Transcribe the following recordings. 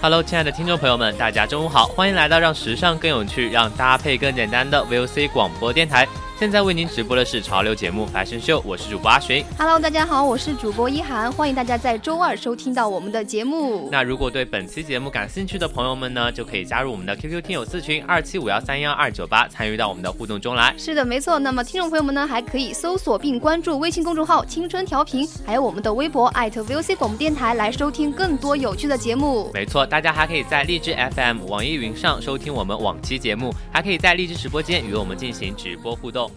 ！Hello，亲爱的听众朋友们，大家中午好，欢迎来到让时尚更有趣、让搭配更简单的 VOC 广播电台。现在为您直播的是潮流节目《Fashion Show》，我是主播阿寻。Hello，大家好，我是主播一涵，欢迎大家在周二收听到我们的节目。那如果对本期节目感兴趣的朋友们呢，就可以加入我们的 QQ 听友四群二七五幺三幺二九八，参与到我们的互动中来。是的，没错。那么听众朋友们呢，还可以搜索并关注微信公众号“青春调频”，还有我们的微博 @VOC 广播电台来收听更多有趣的节目。没错，大家还可以在荔枝 FM、网易云上收听我们往期节目，还可以在荔枝直播间与我们进行直播互动。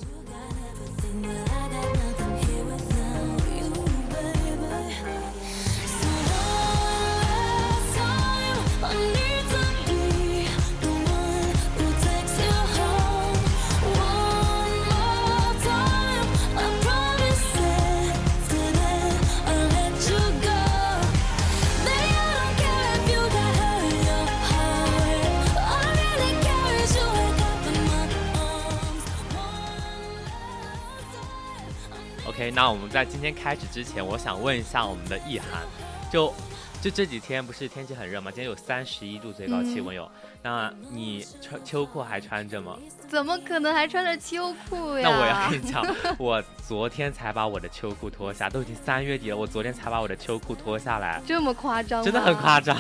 那我们在今天开始之前，我想问一下我们的意涵，就就这几天不是天气很热吗？今天有三十一度最高气温有，那你穿秋裤还穿着吗？怎么可能还穿着秋裤呀？那我要跟你讲，我昨天才把我的秋裤脱下，都已经三月底了，我昨天才把我的秋裤脱下来，这么夸张？真的很夸张。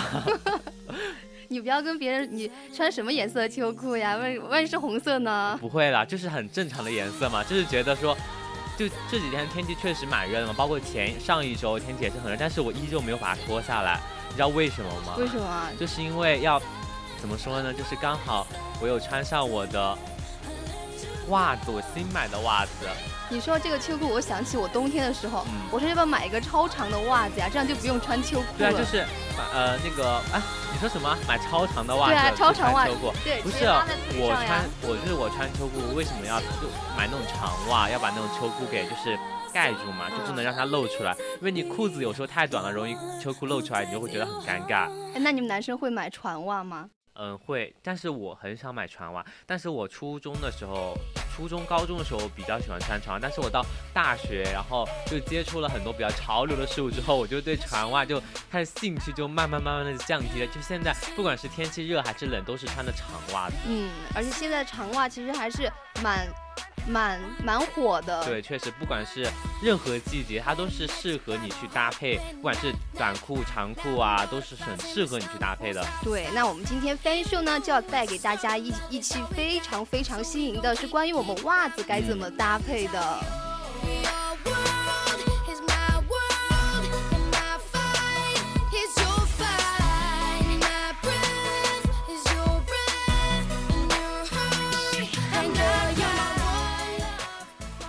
你不要跟别人，你穿什么颜色的秋裤呀？万万一是红色呢？不会啦，就是很正常的颜色嘛，就是觉得说。就这几天天气确实蛮热的嘛，包括前上一周天气也是很热，但是我依旧没有把它脱下来，你知道为什么吗？为什么？就是因为要怎么说呢？就是刚好我有穿上我的袜子，我新买的袜子。你说这个秋裤，我想起我冬天的时候，我说要不要买一个超长的袜子呀？这样就不用穿秋裤了。对啊，就是呃那个啊，你说什么？买超长的袜子？对啊，超长袜秋裤。对，不是我穿，我就是我穿秋裤，为什么要就买那种长袜？要把那种秋裤给就是盖住嘛，就不能让它露出来，因为你裤子有时候太短了，容易秋裤露出来，你就会觉得很尴尬。哎，那你们男生会买船袜吗？嗯，会，但是我很少买船袜。但是我初中的时候，初中、高中的时候比较喜欢穿船袜。但是我到大学，然后就接触了很多比较潮流的事物之后，我就对船袜就它的兴趣就慢慢慢慢的降低了。就现在，不管是天气热还是冷，都是穿的长袜子。嗯，而且现在长袜其实还是蛮。蛮蛮火的，对，确实，不管是任何季节，它都是适合你去搭配，不管是短裤、长裤啊，都是很适合你去搭配的。对，那我们今天 Fan Show 呢，就要带给大家一一期非常非常新颖的，是关于我们袜子该怎么搭配的。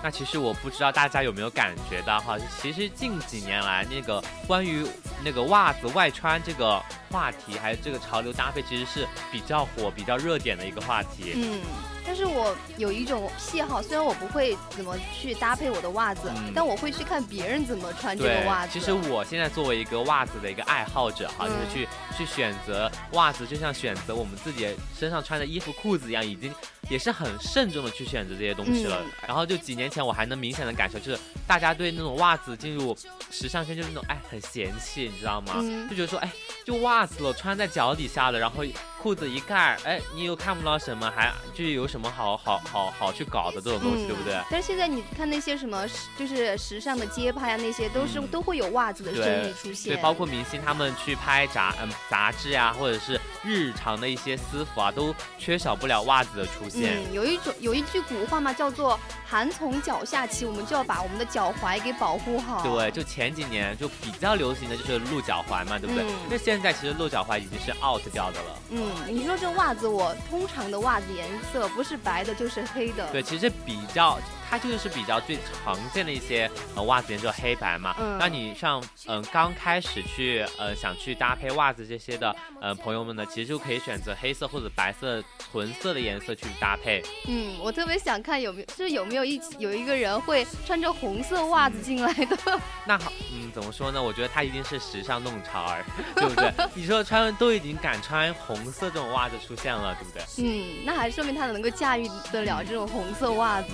那其实我不知道大家有没有感觉到哈，其实近几年来那个关于那个袜子外穿这个话题，还有这个潮流搭配，其实是比较火、比较热点的一个话题。嗯，但是我有一种癖好，虽然我不会怎么去搭配我的袜子，但我会去看别人怎么穿这个袜子。其实我现在作为一个袜子的一个爱好者哈，就是去去选择袜子，就像选择我们自己身上穿的衣服、裤子一样，已经。也是很慎重的去选择这些东西了，然后就几年前我还能明显的感受，就是大家对那种袜子进入时尚圈就是那种哎很嫌弃，你知道吗？就觉得说哎就袜子了，穿在脚底下了，然后裤子一盖，哎，你又看不到什么，还就有什么好好好好去搞的这种东西，对不对？但是现在你看那些什么，就是时尚的街拍啊，那些都是都会有袜子的身影出现。对，包括明星他们去拍杂嗯杂志啊，或者是日常的一些私服啊，都缺少不了袜子的出现。嗯，有一种有一句古话嘛，叫做“寒从脚下起”，我们就要把我们的脚踝给保护好。对，就前几年就比较流行的就是露脚踝嘛，对不对？那现在其实露脚踝已经是 out 掉的了。嗯，你说这袜子，我通常的袜子颜色不是白的，就是黑的。对，其实比较。它就是比较最常见的一些呃袜子颜色黑白嘛。嗯。那你像嗯刚开始去呃想去搭配袜子这些的呃朋友们呢，其实就可以选择黑色或者白色纯色的颜色去搭配。嗯，我特别想看有没有就是有没有一有一个人会穿着红色袜子进来的。那好，嗯，怎么说呢？我觉得他一定是时尚弄潮儿，对不对？你说穿都已经敢穿红色这种袜子出现了，对不对？嗯，那还说明他能够驾驭得了这种红色袜子。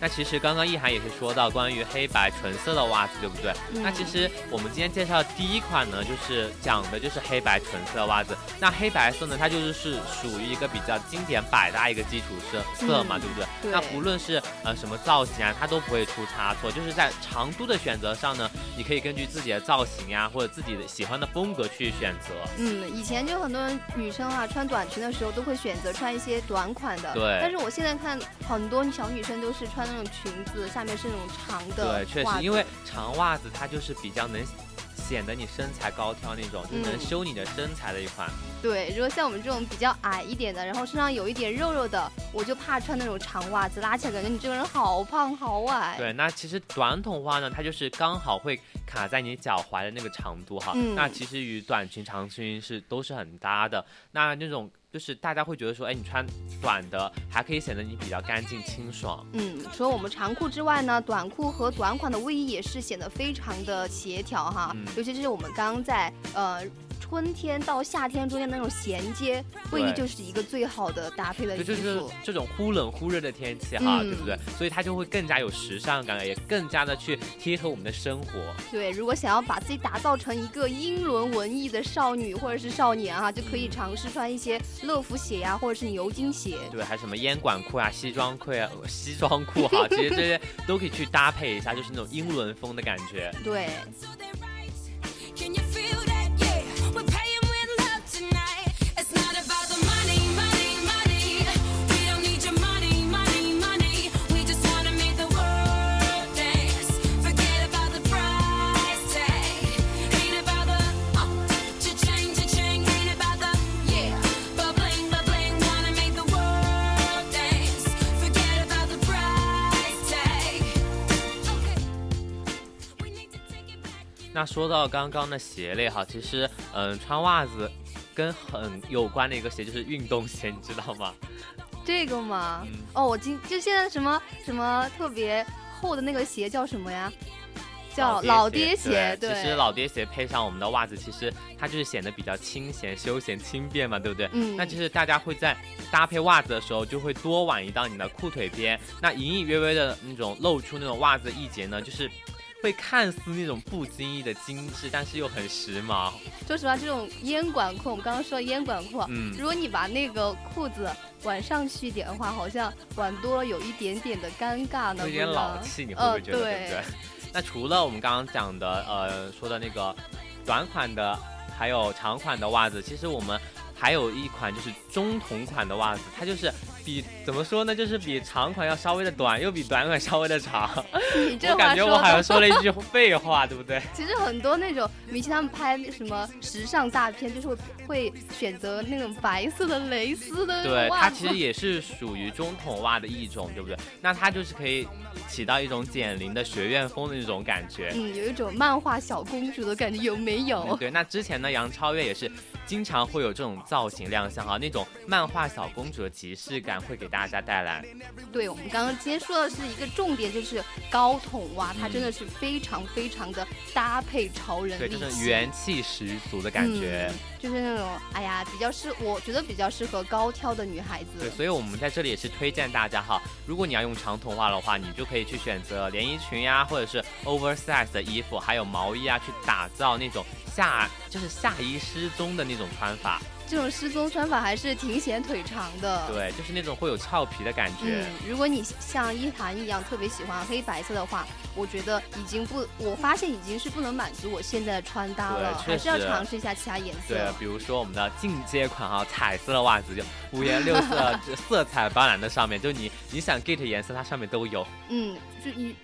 那其实刚刚意涵也是说到关于黑白纯色的袜子，对不对？那其实我们今天介绍第一款呢，就是讲的就是黑白纯色的袜子。那黑白色呢，它就是是属于一个比较经典百搭一个基础色色嘛，对不对？那不论是呃什么造型啊，它都不会出差错。就是在长度的选择上呢，你可以根据自己的造型呀，或者自己的喜欢的风格去选择。嗯，以前就很多人女生啊穿短裙的时候都会选择穿一些短款的。对。但是我现在看很多小女生都是穿。那种裙子下面是那种长的，对，确实，因为长袜子它就是比较能显得你身材高挑那种，就能修你的身材的一款。对，如果像我们这种比较矮一点的，然后身上有一点肉肉的，我就怕穿那种长袜子，拉起来感觉你这个人好胖好矮。对，那其实短筒袜呢，它就是刚好会卡在你脚踝的那个长度哈。嗯。那其实与短裙、长裙是都是很搭的。那那种。就是大家会觉得说，哎，你穿短的还可以显得你比较干净清爽。嗯，除了我们长裤之外呢，短裤和短款的卫衣也是显得非常的协调哈。尤其是我们刚刚在呃。春天到夏天中间那种衔接卫衣就是一个最好的搭配的衣服，就是这种忽冷忽热的天气哈，对不对？所以它就会更加有时尚感，也更加的去贴合我们的生活。对，如果想要把自己打造成一个英伦文艺的少女或者是少年哈，就可以尝试穿一些乐福鞋呀，或者是牛津鞋。对，还有什么烟管裤啊、西装裤啊、西装裤哈，其实这些都可以去搭配一下，就是那种英伦风的感觉。对。那说到刚刚的鞋类哈，其实嗯，穿袜子跟很有关的一个鞋就是运动鞋，你知道吗？这个吗？哦，我今就现在什么什么特别厚的那个鞋叫什么呀？叫老爹鞋。对，其实老爹鞋配上我们的袜子，其实它就是显得比较清闲、休闲、轻便嘛，对不对？嗯。那就是大家会在搭配袜子的时候，就会多挽一道你的裤腿边，那隐隐约约的那种露出那种袜子一截呢，就是。会看似那种不经意的精致，但是又很时髦。说实话，这种烟管裤，我们刚刚说的烟管裤，嗯，如果你把那个裤子挽上去一点的话，好像挽多了有一点点的尴尬呢，有点老气，你会不会觉得对不对？那除了我们刚刚讲的，呃，说的那个短款的，还有长款的袜子，其实我们。还有一款就是中筒款的袜子，它就是比怎么说呢，就是比长款要稍微的短，又比短款稍微的长。我感觉我好像说了一句 废话，对不对？其实很多那种明星他们拍什么时尚大片，就是会会选择那种白色的蕾丝的对，它其实也是属于中筒袜的一种，对不对？那它就是可以起到一种减龄的学院风的那种感觉。嗯，有一种漫画小公主的感觉，有没有？对，那之前呢，杨超越也是。经常会有这种造型亮相哈，那种漫画小公主的即视感会给大家带来。对，我们刚刚今天说的是一个重点，就是高筒袜，它真的是非常非常的搭配潮人，对，就是元气十足的感觉。就是那种，哎呀，比较适，我觉得比较适合高挑的女孩子。对，所以我们在这里也是推荐大家哈，如果你要用长筒袜的话，你就可以去选择连衣裙呀，或者是 oversize 的衣服，还有毛衣啊，去打造那种下，就是下衣失踪的那种穿法。这种失踪穿法还是挺显腿长的，对，就是那种会有俏皮的感觉。嗯，如果你像一涵一样特别喜欢黑白色的话，我觉得已经不，我发现已经是不能满足我现在的穿搭了，还是要尝试一下其他颜色。对，比如说我们的进阶款哈，彩色的袜子就五颜六色，色彩斑斓的上面，就你你想 get 颜色，它上面都有。嗯，就你。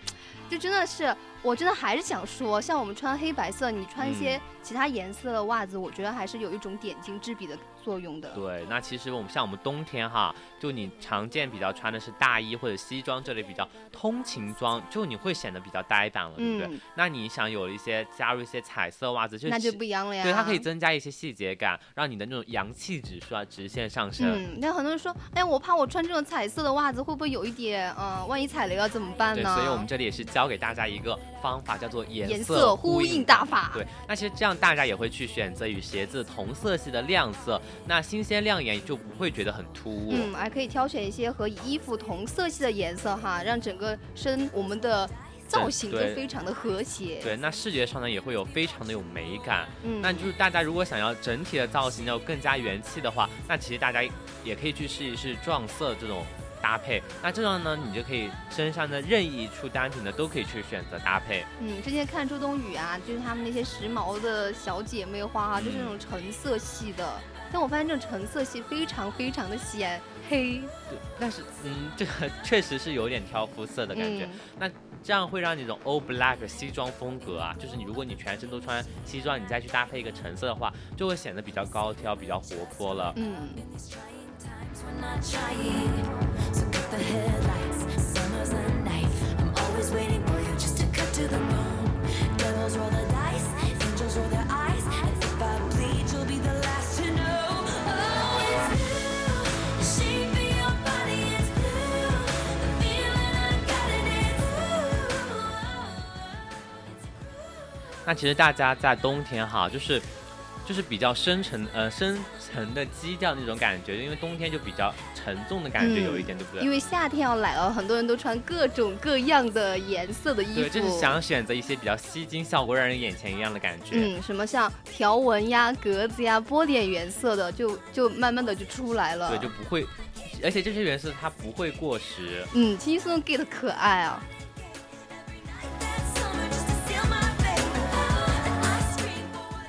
就真的是，我真的还是想说，像我们穿黑白色，你穿一些其他颜色的袜子，我觉得还是有一种点睛之笔的作用的。对，那其实我们像我们冬天哈，就你常见比较穿的是大衣或者西装这类比较通勤装，就你会显得比较呆板了，对不对？那你想有一些加入一些彩色袜子，就那就不一样了呀。对，它可以增加一些细节感，让你的那种阳气指数啊直线上升。嗯，那很多人说，哎，我怕我穿这种彩色的袜子会不会有一点，嗯，万一踩雷了怎么办呢？对，所以我们这里也是教给大家一个方法，叫做颜色呼应大法。对，那其实这样大家也会去选择与鞋子同色系的亮色，那新鲜亮眼就不会觉得很突兀。嗯，还可以挑选一些和衣服同色系的颜色哈，让整个身我们的造型都非常的和谐。对，那视觉上呢也会有非常的有美感。嗯，那就是大家如果想要整体的造型要更加元气的话，那其实大家也可以去试一试撞色这种。搭配，那这样呢，你就可以身上的任意一处单品呢，都可以去选择搭配。嗯，之前看周冬雨啊，就是他们那些时髦的小姐妹花哈，就是那种橙色系的。但我发现这种橙色系非常非常的显黑。对，但是嗯，这个确实是有点挑肤色的感觉。那这样会让你这种 all black 西装风格啊，就是你如果你全身都穿西装，你再去搭配一个橙色的话，就会显得比较高挑，比较活泼了。嗯。那其实大家在冬天哈，就是就是比较深沉呃深沉的基调那种感觉，因为冬天就比较沉重的感觉有一点，对不对？因为夏天要来了，很多人都穿各种各样的颜色的衣服，对，就是想选择一些比较吸睛效果，让人眼前一亮的感觉。嗯，什么像条纹呀、格子呀、波点原色的，就就慢慢的就出来了。对，就不会，而且这些颜色它不会过时。嗯，轻松 get 可爱啊。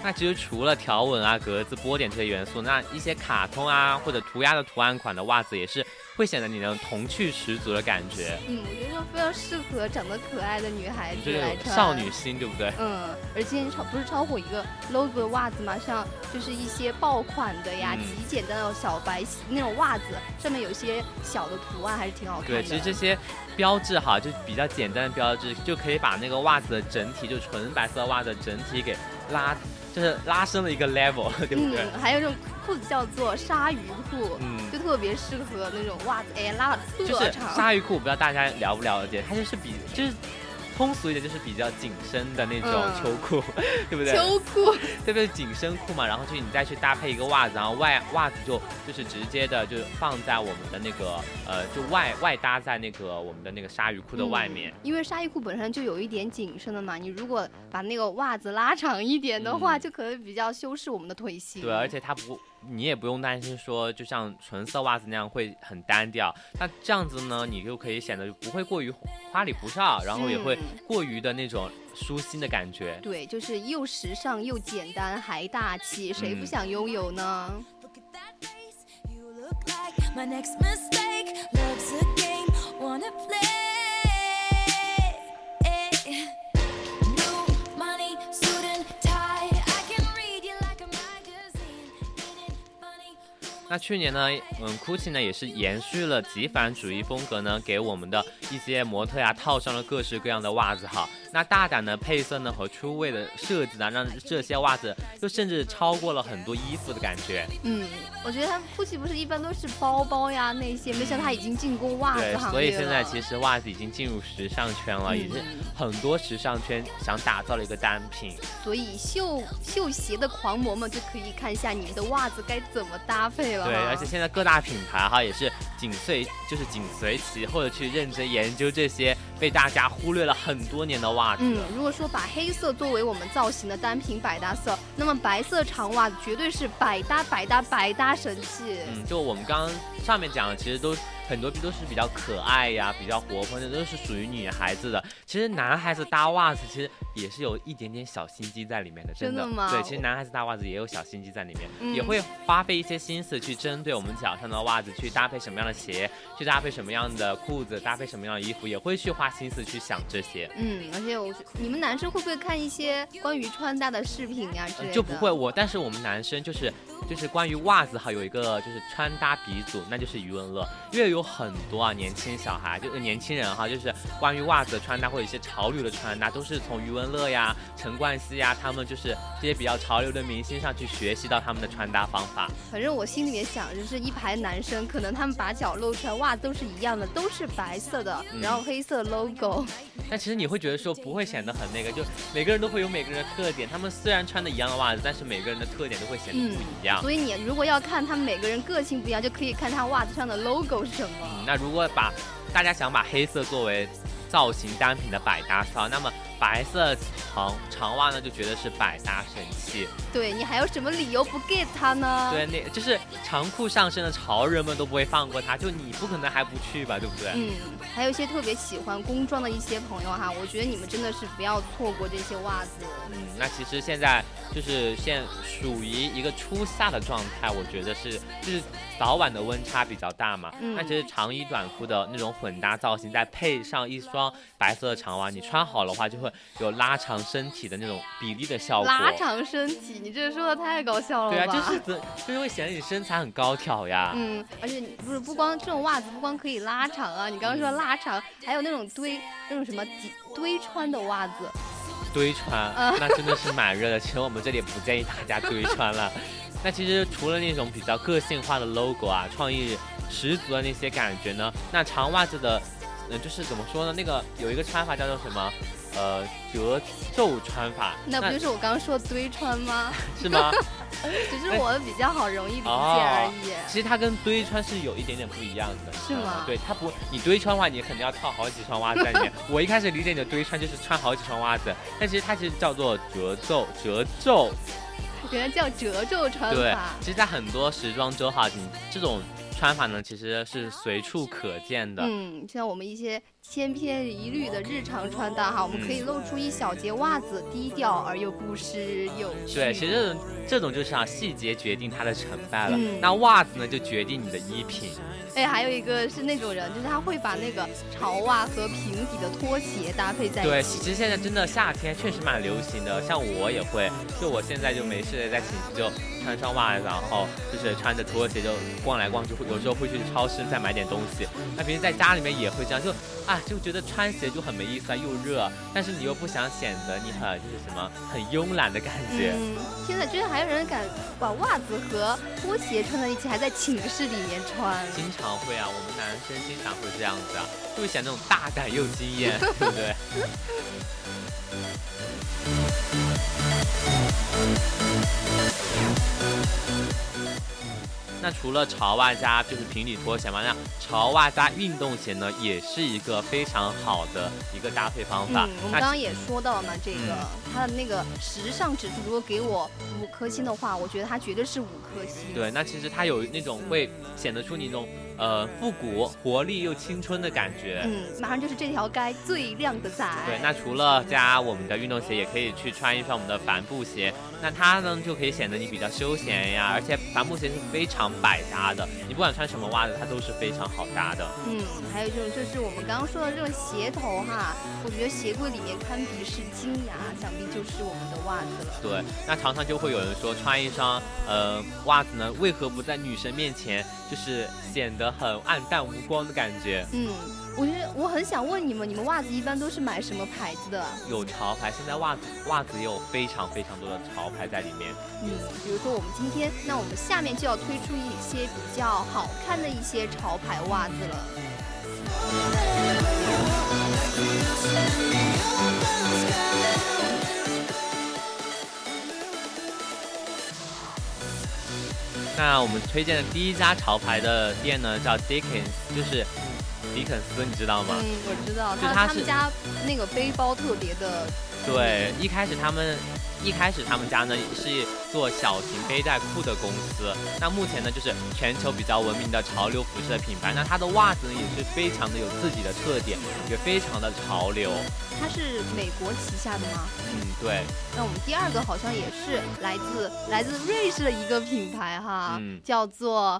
那其实除了条纹啊、格子、波点这些元素，那一些卡通啊或者涂鸦的图案款的袜子也是。会显得你的童趣十足的感觉。嗯，我觉得非常适合长得可爱的女孩子来穿。少女心，对不对？嗯，而且超不是超火一个 logo 的袜子嘛，像就是一些爆款的呀，极简的那种小白那种袜子，上面有一些小的图案，还是挺好看的。对，其实这些标志哈，就比较简单的标志，就可以把那个袜子的整体，就纯白色袜子整体给拉，就是拉升了一个 level，对不对？嗯，还有这种。裤子叫做鲨鱼裤，嗯，就特别适合那种袜子，哎，拉的特长。鲨鱼裤，我不知道大家了不了解，它就是比就是。通俗一点就是比较紧身的那种秋裤，对不对？秋裤，对不对？紧身裤嘛，然后就你再去搭配一个袜子，然后外袜子就就是直接的就放在我们的那个呃，就外外搭在那个我们的那个鲨鱼裤的外面。因为鲨鱼裤本身就有一点紧身的嘛，你如果把那个袜子拉长一点的话，就可能比较修饰我们的腿型。对，而且它不。你也不用担心说，就像纯色袜子那样会很单调。那这样子呢，你就可以显得不会过于花里胡哨，然后也会过于的那种舒心的感觉。对，就是又时尚又简单还大气，谁不想拥有呢？那那去年呢，嗯，GUCCI 呢也是延续了极繁主义风格呢，给我们的一些模特呀套上了各式各样的袜子哈。那大胆的配色呢和出位的设计呢，让这些袜子就甚至超过了很多衣服的感觉。嗯，我觉得它 GUCCI 不是一般都是包包呀那些，没想到它已经进攻袜子行业所以现在其实袜子已经进入时尚圈了，也是很多时尚圈想打造的一个单品。所以秀秀鞋的狂魔们就可以看一下你们的袜子该怎么搭配了。对，而且现在各大品牌哈也是紧随就是紧随其后的去认真研究这些被大家忽略了很多年的袜子。嗯，如果说把黑色作为我们造型的单品百搭色，那么白色长袜子绝对是百搭百搭百搭神器。嗯，就我们刚刚上面讲的，其实都。很多都是比较可爱呀，比较活泼的，都是属于女孩子的。其实男孩子搭袜子，其实也是有一点点小心机在里面的，真的吗？对，其实男孩子搭袜子也有小心机在里面，也会花费一些心思去针对我们脚上的袜子去搭配什么样的鞋，去搭配什么样的裤子，搭配什么样的衣服，也会去花心思去想这些。嗯，而且我你们男生会不会看一些关于穿搭的视频呀之类的？就不会，我但是我们男生就是就是关于袜子哈，有一个就是穿搭鼻祖，那就是余文乐，因为。有很多啊，年轻小孩就是年轻人哈，就是关于袜子的穿搭或者一些潮流的穿搭，都是从余文乐呀、陈冠希呀，他们就是这些比较潮流的明星上去学习到他们的穿搭方法。反正我心里面想，就是一排男生，可能他们把脚露出来，袜子都是一样的，都是白色的，然后黑色 logo。但其实你会觉得说不会显得很那个，就每个人都会有每个人的特点。他们虽然穿的一样的袜子，但是每个人的特点都会显得不一样。所以你如果要看他们每个人个性不一样，就可以看他袜子上的 logo 是什么。那如果把大家想把黑色作为造型单品的百搭色，那么。白色长长袜呢，就觉得是百搭神器。对你还有什么理由不 get 它呢？对，那就是长裤上身的潮人们都不会放过它，就你不可能还不去吧，对不对？嗯，还有一些特别喜欢工装的一些朋友哈，我觉得你们真的是不要错过这些袜子。嗯，那其实现在就是现属于一个初夏的状态，我觉得是就是早晚的温差比较大嘛。嗯。那其实长衣短裤的那种混搭造型，再配上一双白色的长袜，你穿好的话就会。有拉长身体的那种比例的效果。拉长身体，你这说的太搞笑了吧？对啊，就是就是会显得你身材很高挑呀。嗯，而且不是不光这种袜子不光可以拉长啊，你刚刚说拉长，还有那种堆那种什么堆穿的袜子。堆穿，那真的是蛮热的。其实我们这里不建议大家堆穿了。那其实除了那种比较个性化的 logo 啊，创意十足的那些感觉呢，那长袜子的，嗯，就是怎么说呢？那个有一个穿法叫做什么？呃，褶皱穿法，那不就是我刚刚说堆穿吗？是吗？只是我比较好容易理解而已。其实它跟堆穿是有一点点不一样的。是吗？对，它不，你堆穿的话，你肯定要套好几双袜子在里面。我一开始理解你的堆穿就是穿好几双袜子，但其实它其实叫做褶皱，褶皱。原来叫褶皱穿法。对，其实，在很多时装周哈，你这种穿法呢，其实是随处可见的。嗯，像我们一些。千篇一律的日常穿搭哈，我们可以露出一小截袜子，低调而又不失有趣。对，其实这种这种就是啊，细节决定它的成败了。那袜子呢，就决定你的衣品。哎，还有一个是那种人，就是他会把那个潮袜和平底的拖鞋搭配在一起。对，其实现在真的夏天确实蛮流行的，像我也会，就我现在就没事在寝室就穿上袜子，然后就是穿着拖鞋就逛来逛去，有时候会去超市再买点东西。那平时在家里面也会这样，就啊。就觉得穿鞋就很没意思啊，又热，但是你又不想显得你很就是什么很慵懒的感觉。嗯，现在居然还有人敢把袜子和拖鞋穿在一起，还在寝室里面穿。经常会啊，我们男生经常会这样子啊，就会显那种大胆又惊艳，对不对？那除了潮袜加就是平底拖鞋嘛，那潮袜加运动鞋呢，也是一个非常好的一个搭配方法。嗯，我们刚刚也说到了嘛，这个它的那个时尚指数，如果给我五颗星的话，我觉得它绝对是五颗星。对，那其实它有那种会显得出你那种。呃，复古、活力又青春的感觉。嗯，马上就是这条街最靓的仔。对，那除了加我们的运动鞋，也可以去穿一双我们的帆布鞋。那它呢，就可以显得你比较休闲呀。而且帆布鞋是非常百搭的，你不管穿什么袜子，它都是非常好搭的。嗯，还有这种就是我们刚刚说的这种鞋头哈，我觉得鞋柜里面堪比是金牙，想必就是我们的袜子了。对，那常常就会有人说，穿一双呃袜子呢，为何不在女神面前就是显得很暗淡无光的感觉？嗯。我觉得我很想问你们，你们袜子一般都是买什么牌子的？有潮牌，现在袜子袜子也有非常非常多的潮牌在里面。嗯，比如说我们今天，那我们下面就要推出一些比较好看的一些潮牌袜子了。那我们推荐的第一家潮牌的店呢，叫 Dickens，就是。迪肯斯，你知道吗？嗯，我知道，就他们家那个背包特别的。对，一开始他们。一开始他们家呢是做小型背带裤的公司，那目前呢就是全球比较闻名的潮流服饰的品牌。那它的袜子呢也是非常的有自己的特点，也非常的潮流。它是美国旗下的吗？嗯，对。那我们第二个好像也是来自来自瑞士的一个品牌哈，叫做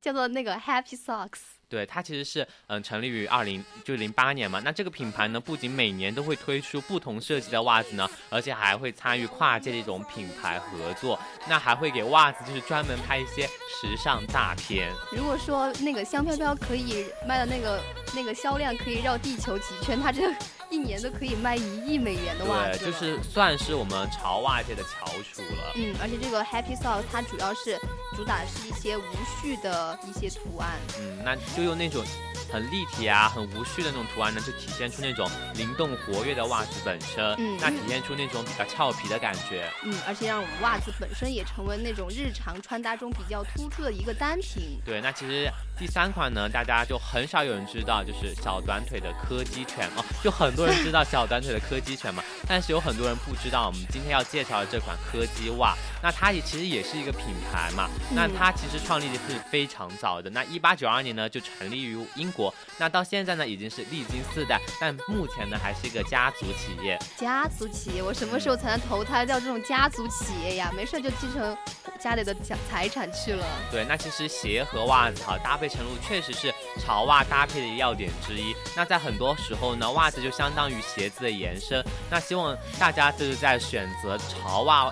叫做那个 Happy Socks。对，它其实是嗯成立于二零就零八年嘛。那这个品牌呢，不仅每年都会推出不同设计的袜子呢，而且还会参与跨界的一种品牌合作。那还会给袜子就是专门拍一些时尚大片。如果说那个香飘飘可以卖的那个那个销量可以绕地球几圈，它这一年都可以卖一亿美元的袜子。对，就是算是我们潮袜界的翘楚了。嗯，而且这个 Happy Sock 它主要是主打是一些无序的一些图案。嗯，那。就用那种很立体啊、很无序的那种图案呢，就体现出那种灵动活跃的袜子本身。嗯，那体现出那种比较俏皮的感觉。嗯，而且让我们袜子本身也成为那种日常穿搭中比较突出的一个单品。对，那其实第三款呢，大家就很少有人知道，就是小短腿的柯基犬哦。就很多人知道小短腿的柯基犬嘛，但是有很多人不知道我们今天要介绍的这款柯基袜。那它也其实也是一个品牌嘛。那它其实创立的是非常早的。那一八九二年呢就。成立于英国，那到现在呢已经是历经四代，但目前呢还是一个家族企业。家族企业，我什么时候才能投胎到这种家族企业呀？没事就继承家里的财财产去了。对，那其实鞋和袜子哈搭配程度确实是潮袜搭配的要点之一。那在很多时候呢，袜子就相当于鞋子的延伸。那希望大家就是在选择潮袜。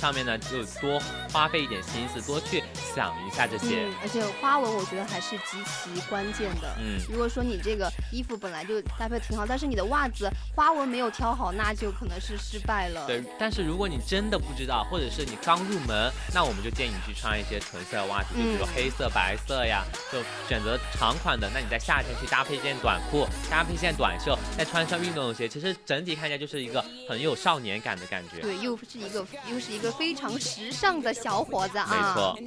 上面呢就多花费一点心思，多去想一下这些。嗯，而且花纹我觉得还是极其关键的。嗯，如果说你这个衣服本来就搭配挺好，但是你的袜子花纹没有挑好，那就可能是失败了。对，但是如果你真的不知道，或者是你刚入门，那我们就建议你去穿一些纯色的袜子，就比如黑色、白色呀，就选择长款的。那你在夏天去搭配一件短裤，搭配一件短袖，再穿上运动鞋，其实整体看起来就是一个很有少年感的感觉。对，又是一个又是一个。非常时尚的小伙子啊！没错。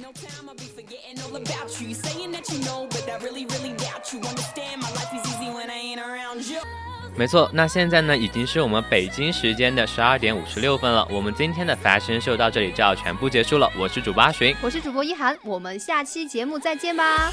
没错，那现在呢，已经是我们北京时间的十二点五十六分了。我们今天的 Fashion Show 到这里就要全部结束了。我是主播阿寻，我是主播一涵，我们下期节目再见吧。